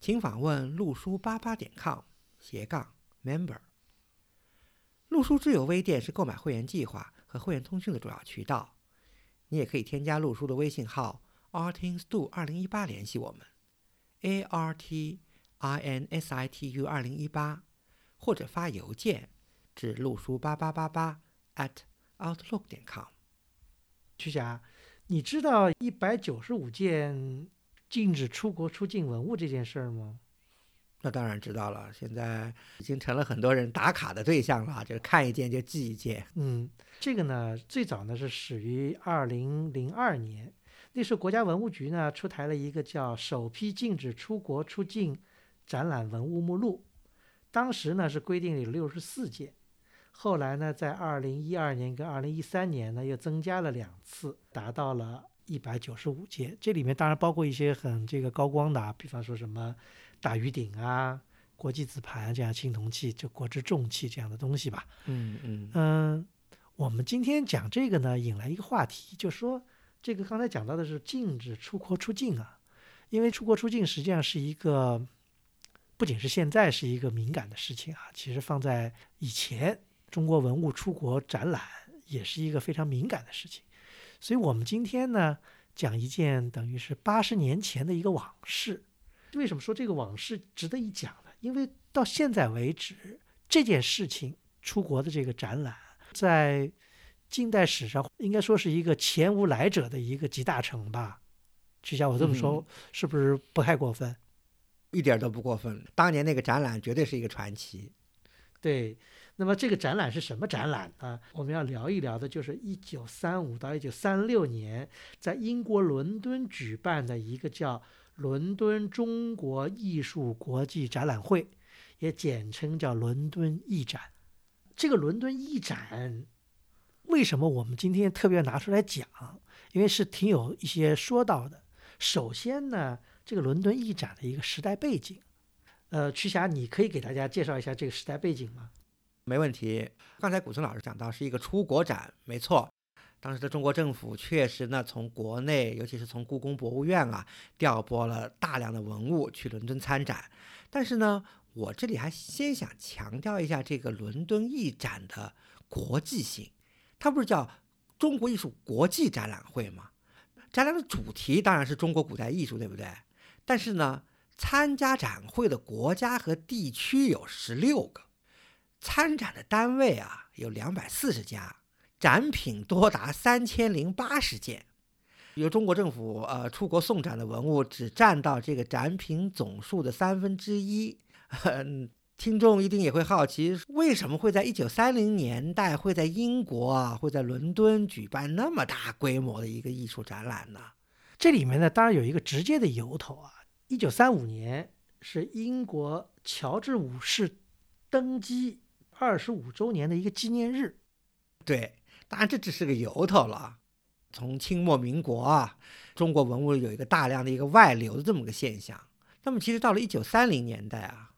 请访问陆书八八点 com 斜杠 member。陆书之友微店是购买会员计划和会员通讯的主要渠道。你也可以添加陆书的微信号 artinstu 二零一八联系我们，a r t i n s i t u 二零一八，或者发邮件至陆书八八八八 at outlook 点 com。曲霞，你知道一百九十五件禁止出国出境文物这件事儿吗？那当然知道了，现在已经成了很多人打卡的对象了，就是看一件就记一件。嗯，这个呢，最早呢是始于二零零二年，那时候国家文物局呢出台了一个叫《首批禁止出国出境展览文物目录》，当时呢是规定有六十四件。后来呢，在二零一二年跟二零一三年呢，又增加了两次，达到了一百九十五件。这里面当然包括一些很这个高光的，啊比方说什么大鱼鼎啊、国际紫盘这样青铜器，就国之重器这样的东西吧。嗯嗯嗯，我们今天讲这个呢，引来一个话题，就说这个刚才讲到的是禁止出国出境啊，因为出国出境实际上是一个，不仅是现在是一个敏感的事情啊，其实放在以前。中国文物出国展览也是一个非常敏感的事情，所以我们今天呢讲一件等于是八十年前的一个往事。为什么说这个往事值得一讲呢？因为到现在为止，这件事情出国的这个展览，在近代史上应该说是一个前无来者的一个集大成吧。就像我这么说，是不是不太过分？一点都不过分。当年那个展览绝对是一个传奇。对。那么这个展览是什么展览呢？我们要聊一聊的，就是一九三五到一九三六年在英国伦敦举办的一个叫伦敦中国艺术国际展览会，也简称叫伦敦艺展。这个伦敦艺展为什么我们今天特别拿出来讲？因为是挺有一些说到的。首先呢，这个伦敦艺展的一个时代背景，呃，曲霞，你可以给大家介绍一下这个时代背景吗？没问题。刚才古村老师讲到是一个出国展，没错。当时的中国政府确实呢，从国内，尤其是从故宫博物院啊，调拨了大量的文物去伦敦参展。但是呢，我这里还先想强调一下这个伦敦艺展的国际性。它不是叫中国艺术国际展览会吗？展览的主题当然是中国古代艺术，对不对？但是呢，参加展会的国家和地区有十六个。参展的单位啊有两百四十家，展品多达三千零八十件，由中国政府呃出国送展的文物只占到这个展品总数的三分之一。听众一定也会好奇，为什么会在一九三零年代会在英国啊会在伦敦举办那么大规模的一个艺术展览呢？这里面呢当然有一个直接的由头啊，一九三五年是英国乔治五世登基。二十五周年的一个纪念日，对，当然这只是个由头了。从清末民国啊，中国文物有一个大量的一个外流的这么个现象。那么其实到了一九三零年代啊，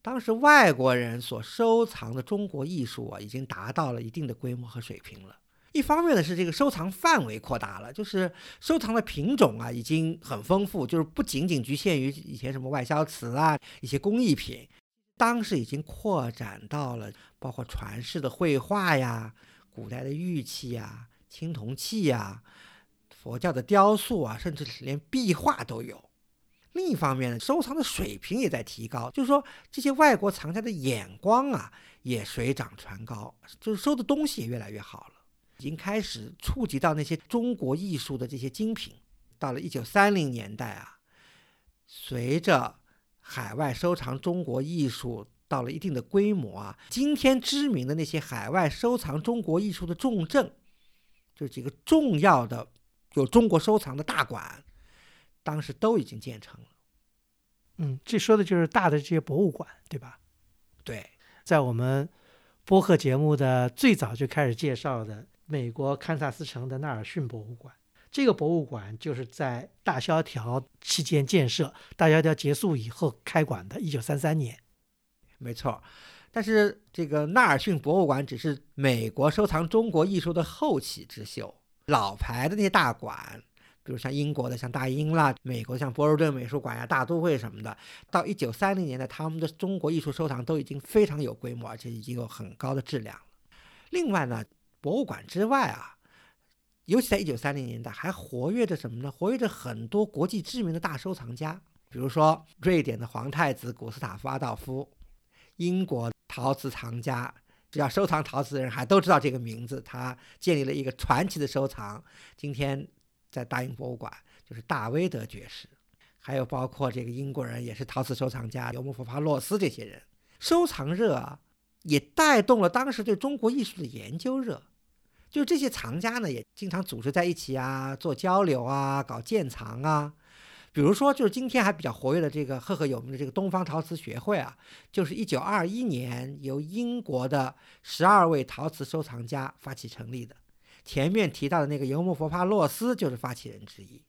当时外国人所收藏的中国艺术啊，已经达到了一定的规模和水平了。一方面呢是这个收藏范围扩大了，就是收藏的品种啊已经很丰富，就是不仅仅局限于以前什么外销瓷啊一些工艺品。当时已经扩展到了包括传世的绘画呀、古代的玉器呀、青铜器呀、佛教的雕塑啊，甚至连壁画都有。另一方面呢，收藏的水平也在提高，就是说这些外国藏家的眼光啊也水涨船高，就是收的东西也越来越好了，已经开始触及到那些中国艺术的这些精品。到了一九三零年代啊，随着海外收藏中国艺术到了一定的规模啊，今天知名的那些海外收藏中国艺术的重镇，就几个重要的有中国收藏的大馆，当时都已经建成了。嗯，这说的就是大的这些博物馆，对吧？对，在我们播客节目的最早就开始介绍的美国堪萨斯城的纳尔逊博物馆，这个博物馆就是在大萧条期间建设，大萧条结束以后开馆的，一九三三年。没错。但是这个纳尔逊博物馆只是美国收藏中国艺术的后起之秀，老牌的那些大馆。比如像英国的像大英啦，美国像波士顿美术馆呀、大都会什么的，到一九三零年代，他们的中国艺术收藏都已经非常有规模，而且已经有很高的质量了。另外呢，博物馆之外啊，尤其在一九三零年代，还活跃着什么呢？活跃着很多国际知名的大收藏家，比如说瑞典的皇太子古斯塔夫阿道夫，英国陶瓷藏家，只要收藏陶瓷的人还都知道这个名字。他建立了一个传奇的收藏，今天。在大英博物馆，就是大威德爵士，还有包括这个英国人，也是陶瓷收藏家尤姆弗帕洛斯这些人，收藏热啊，也带动了当时对中国艺术的研究热。就这些藏家呢，也经常组织在一起啊，做交流啊，搞建藏啊。比如说，就是今天还比较活跃的这个赫赫有名的这个东方陶瓷学会啊，就是一九二一年由英国的十二位陶瓷收藏家发起成立的。前面提到的那个尤姆佛帕洛斯就是发起人之一，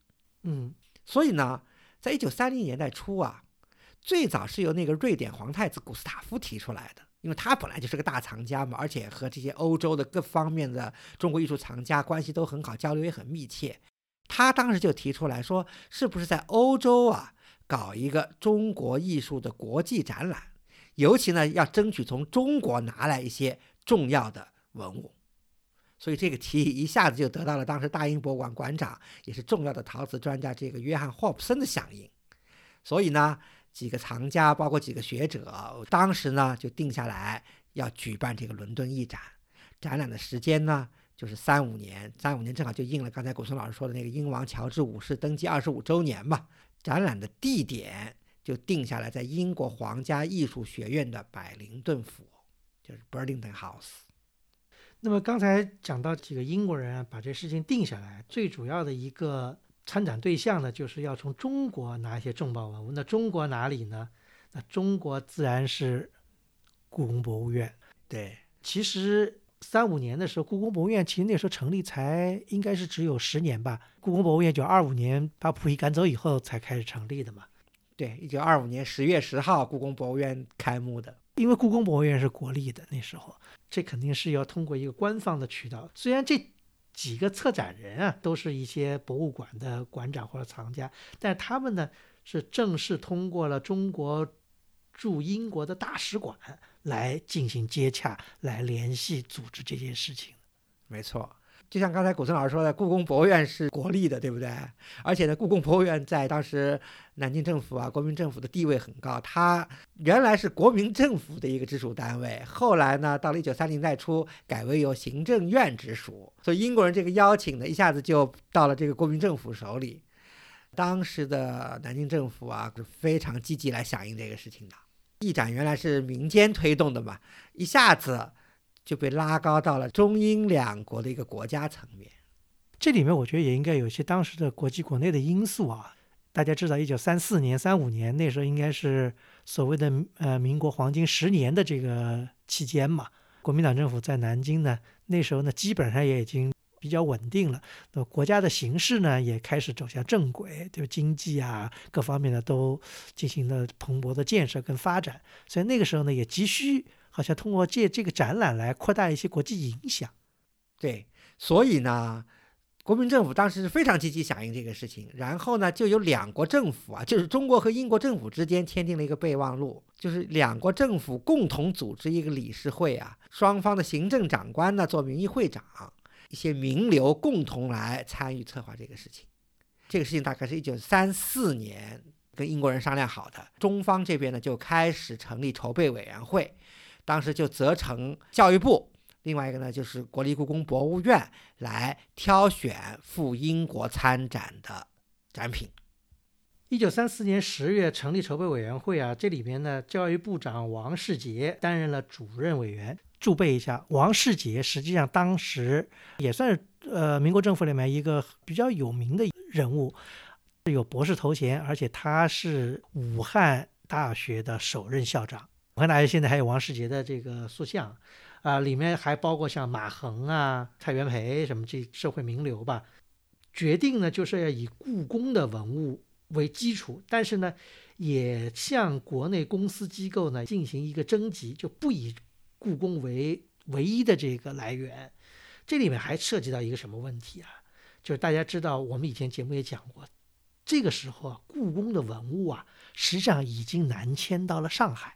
嗯，所以呢，在一九三零年代初啊，最早是由那个瑞典皇太子古斯塔夫提出来的，因为他本来就是个大藏家嘛，而且和这些欧洲的各方面的中国艺术藏家关系都很好，交流也很密切。他当时就提出来说，是不是在欧洲啊搞一个中国艺术的国际展览，尤其呢要争取从中国拿来一些重要的文物。所以这个提议一下子就得到了当时大英博物馆馆长，也是重要的陶瓷专家这个约翰霍普森的响应。所以呢，几个藏家，包括几个学者，当时呢就定下来要举办这个伦敦艺展。展览的时间呢就是三五年，三五年正好就应了刚才古松老师说的那个英王乔治五世登基二十五周年嘛。展览的地点就定下来在英国皇家艺术学院的百灵顿府，就是 Burlington House。那么刚才讲到几个英国人把这事情定下来，最主要的一个参展对象呢，就是要从中国拿一些重磅文物。那中国哪里呢？那中国自然是故宫博物院。对，其实三五年的时候，故宫博物院其实那时候成立才应该是只有十年吧。故宫博物院就二五年把溥仪赶走以后才开始成立的嘛。对，一九二五年十月十号，故宫博物院开幕的。因为故宫博物院是国立的，那时候这肯定是要通过一个官方的渠道。虽然这几个策展人啊都是一些博物馆的馆长或者藏家，但他们呢是正式通过了中国驻英国的大使馆来进行接洽、来联系、组织这件事情。没错。就像刚才古森老师说的，故宫博物院是国立的，对不对？而且呢，故宫博物院在当时南京政府啊、国民政府的地位很高。它原来是国民政府的一个直属单位，后来呢，到了一九三零代初，改为由行政院直属。所以英国人这个邀请呢，一下子就到了这个国民政府手里。当时的南京政府啊，是非常积极来响应这个事情的。议展原来是民间推动的嘛，一下子。就被拉高到了中英两国的一个国家层面，这里面我觉得也应该有一些当时的国际国内的因素啊。大家知道，一九三四年、三五年那时候应该是所谓的呃民国黄金十年的这个期间嘛。国民党政府在南京呢，那时候呢基本上也已经比较稳定了，那国家的形势呢也开始走向正轨，就经济啊各方面的都进行了蓬勃的建设跟发展，所以那个时候呢也急需。好像通过借这个展览来扩大一些国际影响，对，所以呢，国民政府当时是非常积极响应这个事情，然后呢，就有两国政府啊，就是中国和英国政府之间签订了一个备忘录，就是两国政府共同组织一个理事会啊，双方的行政长官呢做名誉会长，一些名流共同来参与策划这个事情。这个事情大概是一九三四年跟英国人商量好的，中方这边呢就开始成立筹备委员会。当时就责成教育部，另外一个呢就是国立故宫博物院来挑选赴英国参展的展品。一九三四年十月成立筹备委员会啊，这里边呢教育部长王世杰担任了主任委员。注备一下，王世杰实际上当时也算是呃民国政府里面一个比较有名的人物。有博士头衔，而且他是武汉大学的首任校长。武汉大学现在还有王世杰的这个塑像，啊，里面还包括像马衡啊、蔡元培什么这社会名流吧。决定呢，就是要以故宫的文物为基础，但是呢，也向国内公司机构呢进行一个征集，就不以故宫为唯一的这个来源。这里面还涉及到一个什么问题啊？就是大家知道，我们以前节目也讲过，这个时候啊，故宫的文物啊，实际上已经南迁到了上海，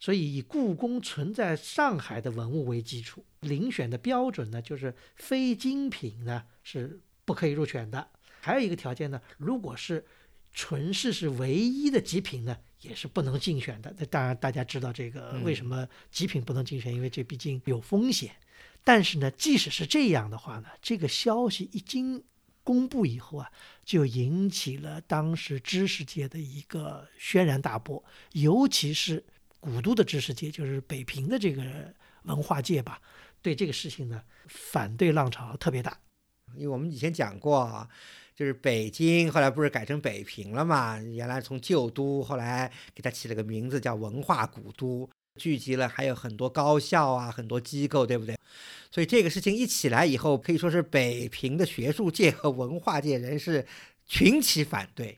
所以以故宫存在上海的文物为基础，遴选的标准呢，就是非精品呢是不可以入选的。还有一个条件呢，如果是纯是是唯一的极品呢，也是不能竞选的。那当然大家知道这个为什么极品不能竞选，因为这毕竟有风险。但是呢，即使是这样的话呢，这个消息一经公布以后啊，就引起了当时知识界的一个轩然大波，尤其是古都的知识界，就是北平的这个文化界吧，对这个事情呢，反对浪潮特别大。因为我们以前讲过啊，就是北京后来不是改成北平了嘛？原来从旧都，后来给它起了个名字叫文化古都。聚集了还有很多高校啊，很多机构，对不对？所以这个事情一起来以后，可以说是北平的学术界和文化界人士群起反对。